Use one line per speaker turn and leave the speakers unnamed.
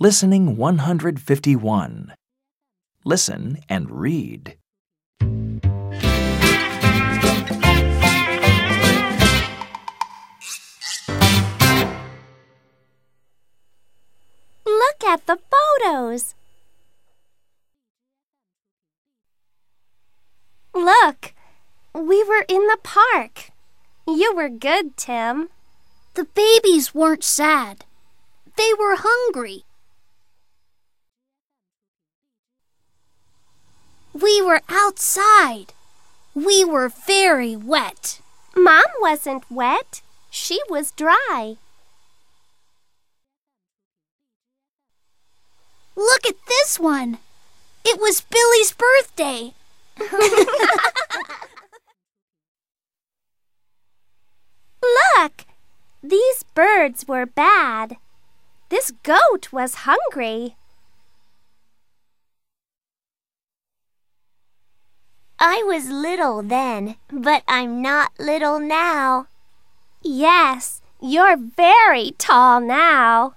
Listening 151. Listen and read.
Look at the photos. Look, we were in the park. You were good, Tim.
The babies weren't sad. They were hungry. We were outside. We were very wet.
Mom wasn't wet. She was dry.
Look at this one. It was Billy's birthday.
Look! These birds were bad. This goat was hungry.
I was little then, but I'm not little now.
Yes, you're very tall now.